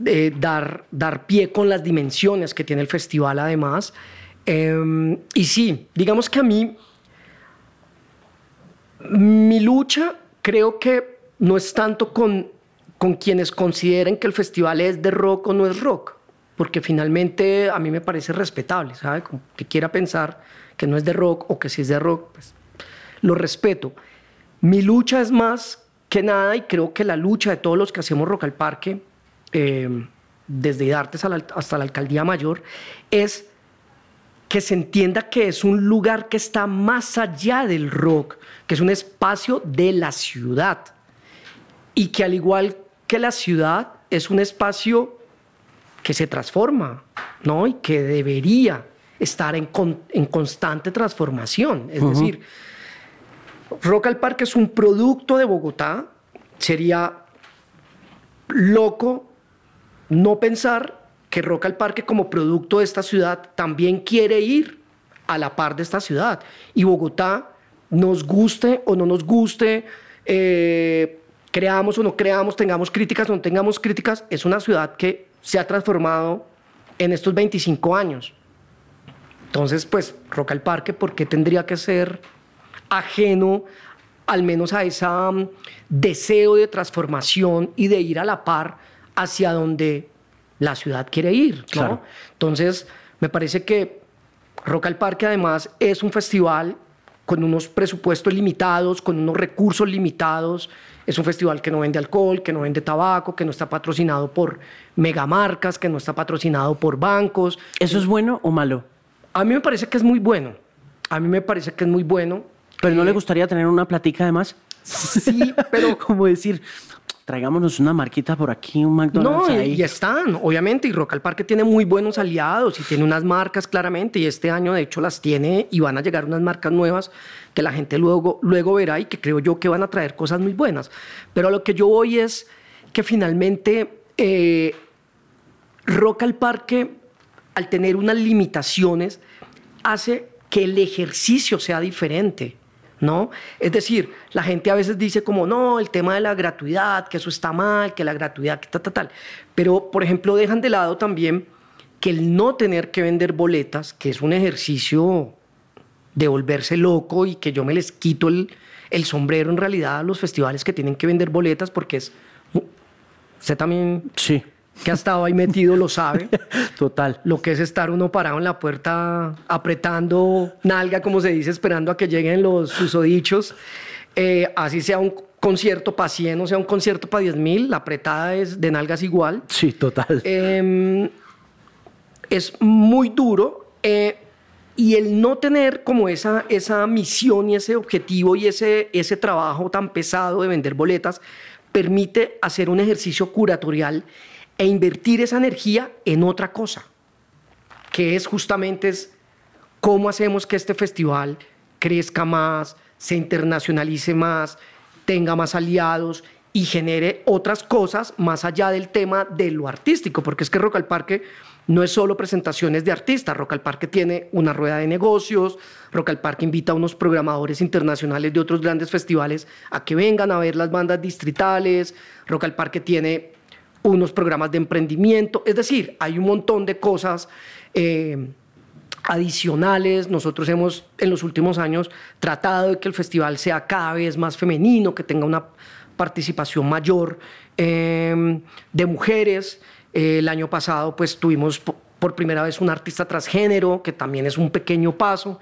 eh, dar, dar pie con las dimensiones que tiene el festival además. Em, y sí, digamos que a mí, mi lucha creo que no es tanto con, con quienes consideren que el festival es de rock o no es rock, porque finalmente a mí me parece respetable, ¿sabe? que quiera pensar que no es de rock o que si es de rock, pues lo respeto. Mi lucha es más que nada, y creo que la lucha de todos los que hacemos Rock al Parque, em, desde Idartes hasta la Alcaldía Mayor, es que se entienda que es un lugar que está más allá del rock, que es un espacio de la ciudad y que al igual que la ciudad es un espacio que se transforma, ¿no? Y que debería estar en, constante transformación. Es decir, Rock al Parque es un producto de Bogotá. Sería loco no pensar que Rock al Parque como producto de esta ciudad también quiere ir a la par de esta ciudad. Y Bogotá, nos guste o no nos guste, eh, creamos o no creamos, tengamos críticas o no tengamos críticas, es una ciudad que se ha transformado en estos 25 años. Entonces, pues, Rock al Parque, ¿por qué tendría que ser ajeno al menos a ese um, deseo de transformación y de ir a la par hacia donde la ciudad quiere ir? ¿no? Entonces, me parece que Rock al Parque además es un festival con unos presupuestos limitados, con unos recursos limitados. Es un festival que no vende alcohol, que no vende tabaco, que no está patrocinado por megamarcas, que no está patrocinado por bancos. ¿Eso es bueno o malo? A mí me parece que es muy bueno. A mí me parece que es muy bueno. ¿Pero no le gustaría tener una platica además? Sí, pero... Como decir, traigámonos una marquita por aquí, un McDonald's no, y están, obviamente, y Rock al Parque tiene muy buenos aliados y tiene unas marcas claramente, y este año de hecho las tiene y van a llegar unas marcas nuevas que la gente luego, luego verá y que creo yo que van a traer cosas muy buenas. Pero a lo que yo voy es que finalmente eh, Rock al Parque, al tener unas limitaciones, hace que el ejercicio sea diferente. ¿No? Es decir, la gente a veces dice como, no, el tema de la gratuidad, que eso está mal, que la gratuidad, que tal, tal, tal. Pero, por ejemplo, dejan de lado también que el no tener que vender boletas, que es un ejercicio de volverse loco y que yo me les quito el, el sombrero en realidad a los festivales que tienen que vender boletas porque es... Usted también... Sí que ha estado ahí metido lo sabe. Total. Lo que es estar uno parado en la puerta apretando nalga, como se dice, esperando a que lleguen los susodichos. Eh, así sea un concierto para 100 o sea un concierto para 10 mil, la apretada es de nalgas igual. Sí, total. Em, es muy duro. Eh, y el no tener como esa, esa misión y ese objetivo y ese, ese trabajo tan pesado de vender boletas permite hacer un ejercicio curatorial e invertir esa energía en otra cosa, que es justamente es cómo hacemos que este festival crezca más, se internacionalice más, tenga más aliados y genere otras cosas más allá del tema de lo artístico, porque es que Rock al Parque no es solo presentaciones de artistas, Rock al Parque tiene una rueda de negocios, Rock al Parque invita a unos programadores internacionales de otros grandes festivales a que vengan a ver las bandas distritales, Rock al Parque tiene unos programas de emprendimiento, es decir, hay un montón de cosas eh, adicionales. Nosotros hemos en los últimos años tratado de que el festival sea cada vez más femenino, que tenga una participación mayor em, de mujeres. Eh, el año pasado pues tuvimos por primera vez un artista transgénero, que también es un pequeño paso.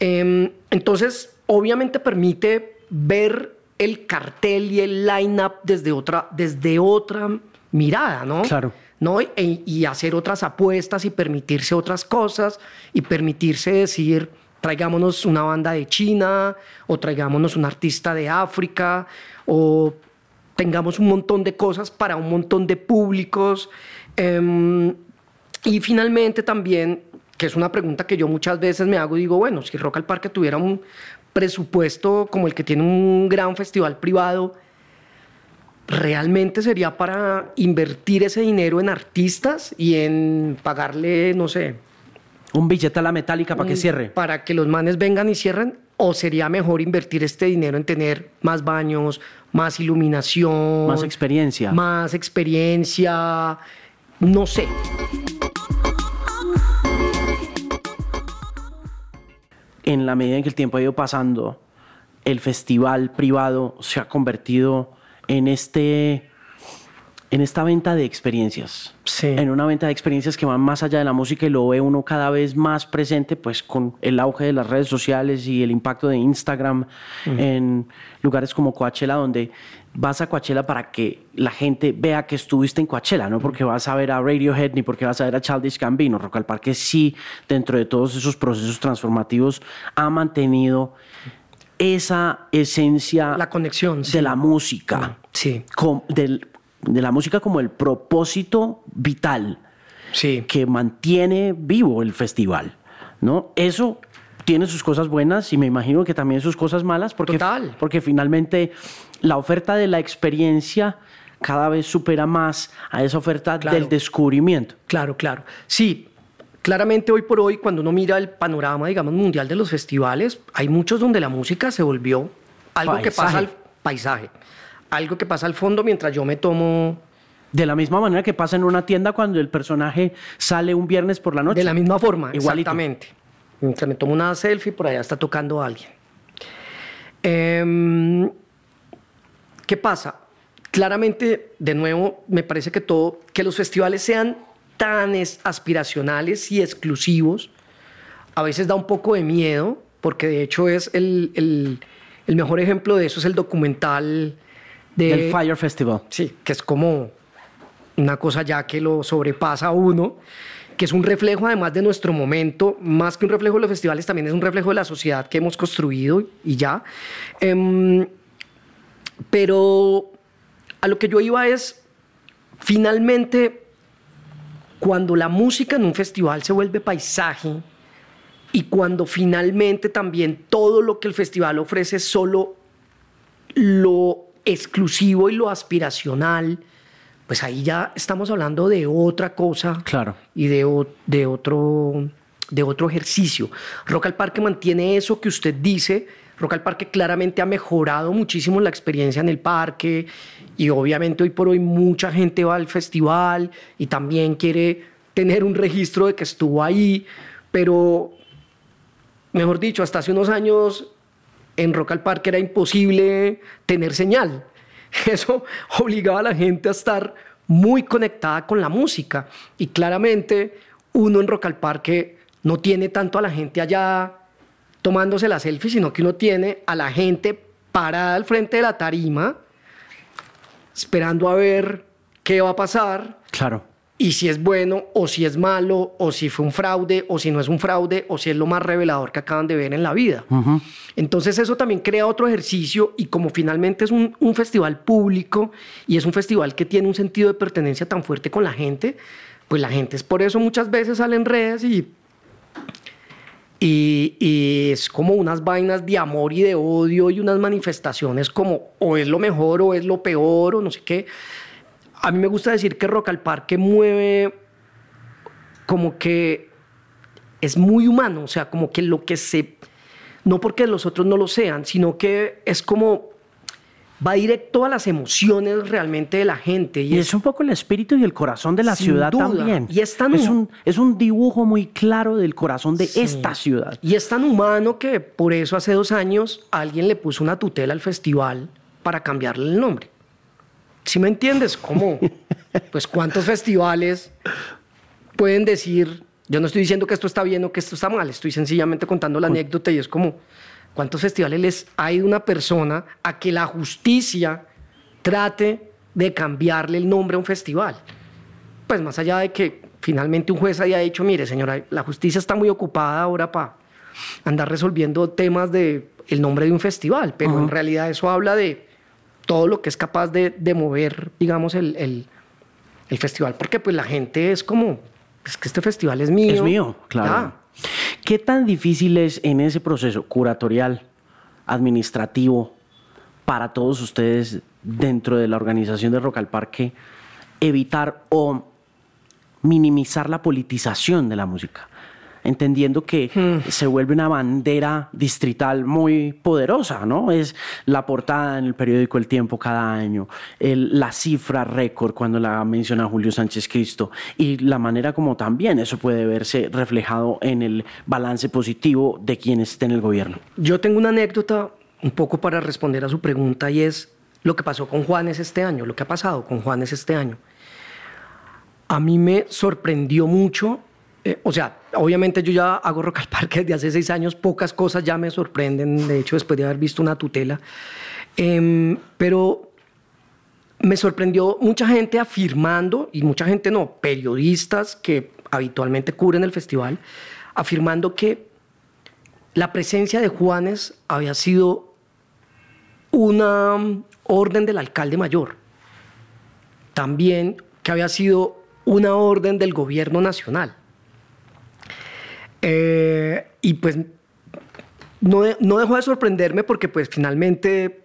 Em, entonces, obviamente permite ver el cartel y el line-up desde otra, desde otra mirada, ¿no? Claro. ¿no? E, y hacer otras apuestas y permitirse otras cosas y permitirse decir, traigámonos una banda de China o traigámonos un artista de África o tengamos un montón de cosas para un montón de públicos. Em, y finalmente también, que es una pregunta que yo muchas veces me hago, digo, bueno, si Rock al Parque tuviera un presupuesto como el que tiene un gran festival privado, realmente sería para invertir ese dinero en artistas y en pagarle, no sé. Un billete a la metálica para que cierre. Para que los manes vengan y cierren. ¿O sería mejor invertir este dinero en tener más baños, más iluminación? Más experiencia. Más experiencia. No sé. En la medida en que el tiempo ha ido pasando, el festival privado se ha convertido en, este, en esta venta de experiencias. Sí. En una venta de experiencias que van más allá de la música y lo ve uno cada vez más presente, pues con el auge de las redes sociales y el impacto de Instagram en lugares como Coachella, donde vas a Coachella para que la gente vea que estuviste en Coachella, no porque vas a ver a Radiohead ni porque vas a ver a Childish Gambino. Rock al Parque sí, dentro de todos esos procesos transformativos, ha mantenido esa esencia la conexión de la música, sí. de la música como el propósito vital sí. que mantiene vivo el festival, ¿no? Eso tiene sus cosas buenas y me imagino que también sus cosas malas, porque, Total. porque finalmente la oferta de la experiencia cada vez supera más a esa oferta del descubrimiento. Claro, claro. Sí, claramente hoy por hoy, cuando uno mira el panorama, digamos, mundial de los festivales, hay muchos donde la música se volvió algo que pasa al paisaje, algo que pasa al fondo mientras yo me tomo de la misma manera que pasa en una tienda cuando el personaje sale un viernes por la noche. De la misma forma, exactamente. Mientras me tomo una selfie, por allá está tocando a alguien. Em, ¿Qué pasa? Claramente, de nuevo, me parece que todo, que los festivales sean tan aspiracionales y exclusivos, a veces da un poco de miedo, porque de hecho es el, el, el mejor ejemplo de eso es el documental de, del Fire Festival. Sí, que es como una cosa ya que lo sobrepasa a uno, que es un reflejo además de nuestro momento, más que un reflejo de los festivales, también es un reflejo de la sociedad que hemos construido y ya. Em, pero a lo que yo iba es, finalmente, cuando la música en un festival se vuelve paisaje y cuando finalmente también todo lo que el festival ofrece es solo lo exclusivo y lo aspiracional, pues ahí ya estamos hablando de otra cosa claro. y de, de, otro, de otro ejercicio. Rock al Parque mantiene eso que usted dice. Rock al Parque claramente ha mejorado muchísimo la experiencia en el parque y obviamente hoy por hoy mucha gente va al festival y también quiere tener un registro de que estuvo ahí, pero mejor dicho, hasta hace unos años en Rock al Parque era imposible tener señal. Eso obligaba a la gente a estar muy conectada con la música. Y claramente uno en Rock al Parque no tiene tanto a la gente allá tomándose la selfie, sino que uno tiene a la gente parada al frente de la tarima, esperando a ver qué va a pasar. Claro y si es bueno o si es malo o si fue un fraude o si no es un fraude o si es lo más revelador que acaban de ver en la vida. Entonces eso también crea otro ejercicio y como finalmente es un, festival público y es un festival que tiene un sentido de pertenencia tan fuerte con la gente, pues la gente es por eso muchas veces sale en redes y, y, es como unas vainas de amor y de odio y unas manifestaciones como o es lo mejor o es lo peor o no sé qué. A mí me gusta decir que Rock al Parque mueve como que es muy humano, o sea, como que lo que se, no porque los otros no lo sean, sino que es como va directo a las emociones realmente de la gente. Y, es, un poco el espíritu y el corazón de la ciudad también. Y es, tan es, un, es un dibujo muy claro del corazón de esta ciudad. Y es tan humano que por eso hace dos años alguien le puso una tutela al festival para cambiarle el nombre. ¿Sí me entiendes? ¿Cómo? Pues cuántos festivales pueden decir, yo no estoy diciendo que esto está bien o que esto está mal, estoy sencillamente contando la anécdota y es como, ¿cuántos festivales les hay de una persona a que la justicia trate de cambiarle el nombre a un festival? Pues más allá de que finalmente un juez haya dicho, mire señora, la justicia está muy ocupada ahora para andar resolviendo temas de el nombre de un festival, pero en realidad eso habla de todo lo que es capaz de, mover, digamos, el, festival, porque pues la gente es como, es que este festival es mío. Es mío, claro. ¿Qué tan difícil es en ese proceso curatorial, administrativo, para todos ustedes dentro de la organización de Rock al Parque, evitar o minimizar la politización de la música? Entendiendo que hmm. se vuelve una bandera distrital muy poderosa, ¿no? Es la portada en el periódico El Tiempo cada año, la cifra récord cuando la menciona Julio Sánchez Cristo y la manera como también eso puede verse reflejado en el balance positivo de quienes estén en el gobierno. Yo tengo una anécdota un poco para responder a su pregunta y es lo que pasó con Juanes este año, lo que ha pasado con Juanes este año. A mí me sorprendió mucho eh, o sea, obviamente yo ya hago Rock al Parque desde hace seis años, pocas cosas ya me sorprenden, de hecho, después de haber visto una tutela. Em, pero me sorprendió mucha gente afirmando, y mucha gente no, periodistas que habitualmente cubren el festival, afirmando que la presencia de Juanes había sido una orden del alcalde mayor. También que había sido una orden del gobierno nacional. Eh, y pues no, no dejó de sorprenderme porque pues finalmente,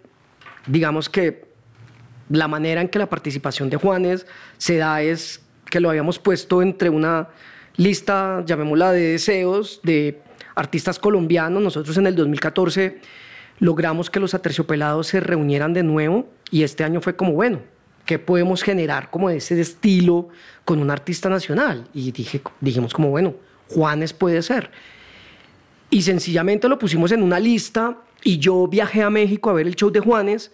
digamos que la manera en que la participación de Juanes se da es que lo habíamos puesto entre una lista, llamémosla de deseos, de artistas colombianos. Nosotros en el 2014 logramos que los aterciopelados se reunieran de nuevo y este año fue como, bueno, ¿qué podemos generar como ese estilo con un artista nacional? Y dije, dijimos como, bueno, Juanes puede ser. Y sencillamente lo pusimos en una lista y yo viajé a México a ver el show de Juanes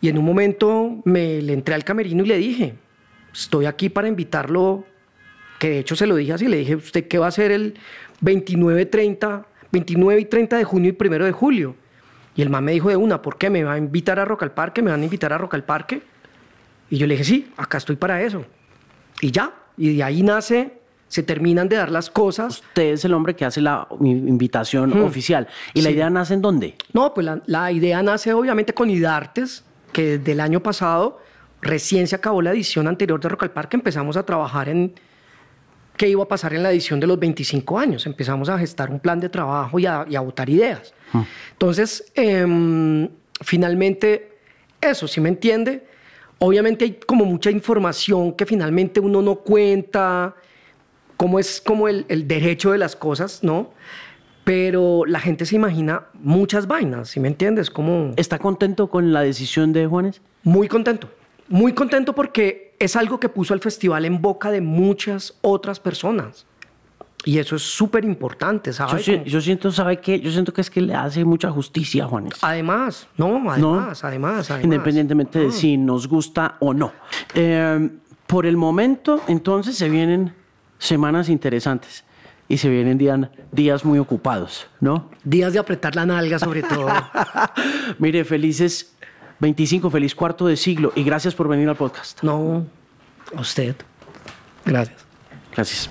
y en un momento me le entré al camerino y le dije, estoy aquí para invitarlo, que de hecho se lo dije así, le dije, ¿usted qué va a hacer el 29, 30, 29 y 30 de junio y 1 de julio? Y el man me dijo de una, ¿por qué? ¿Me va a invitar a Rock al Parque? ¿Me van a invitar a Rock al Parque? Y yo le dije, sí, acá estoy para eso. Y ya, y de ahí nace, se terminan de dar las cosas. Usted es el hombre que hace la invitación oficial. ¿Y la idea nace en dónde? No, pues la, la idea nace obviamente con IDARTES, que desde el año pasado recién se acabó la edición anterior de Rock al Parque, empezamos a trabajar en qué iba a pasar en la edición de los 25 años. Empezamos a gestar un plan de trabajo y a, votar ideas. Mm. Entonces, em, finalmente, eso, si me entiende? Obviamente hay como mucha información que finalmente uno no cuenta, cómo es como el, el derecho de las cosas, ¿no? pero la gente se imagina muchas vainas, ¿sí me entiendes? Como... ¿Está contento con la decisión de Juanes? Muy contento, muy contento porque es algo que puso al festival en boca de muchas otras personas. Y eso es súper importante, ¿sabes? Yo, siento, ¿sabe qué? Yo siento que es que le hace mucha justicia a Juanes. Además, no, además, además, Independientemente de si nos gusta o no. Eh, por el momento, entonces, se vienen semanas interesantes y se vienen días, días muy ocupados, ¿no? Días de apretar la nalga sobre todo. Mire, felices 25, feliz cuarto de siglo y gracias por venir al podcast. No, a usted. Gracias. Gracias.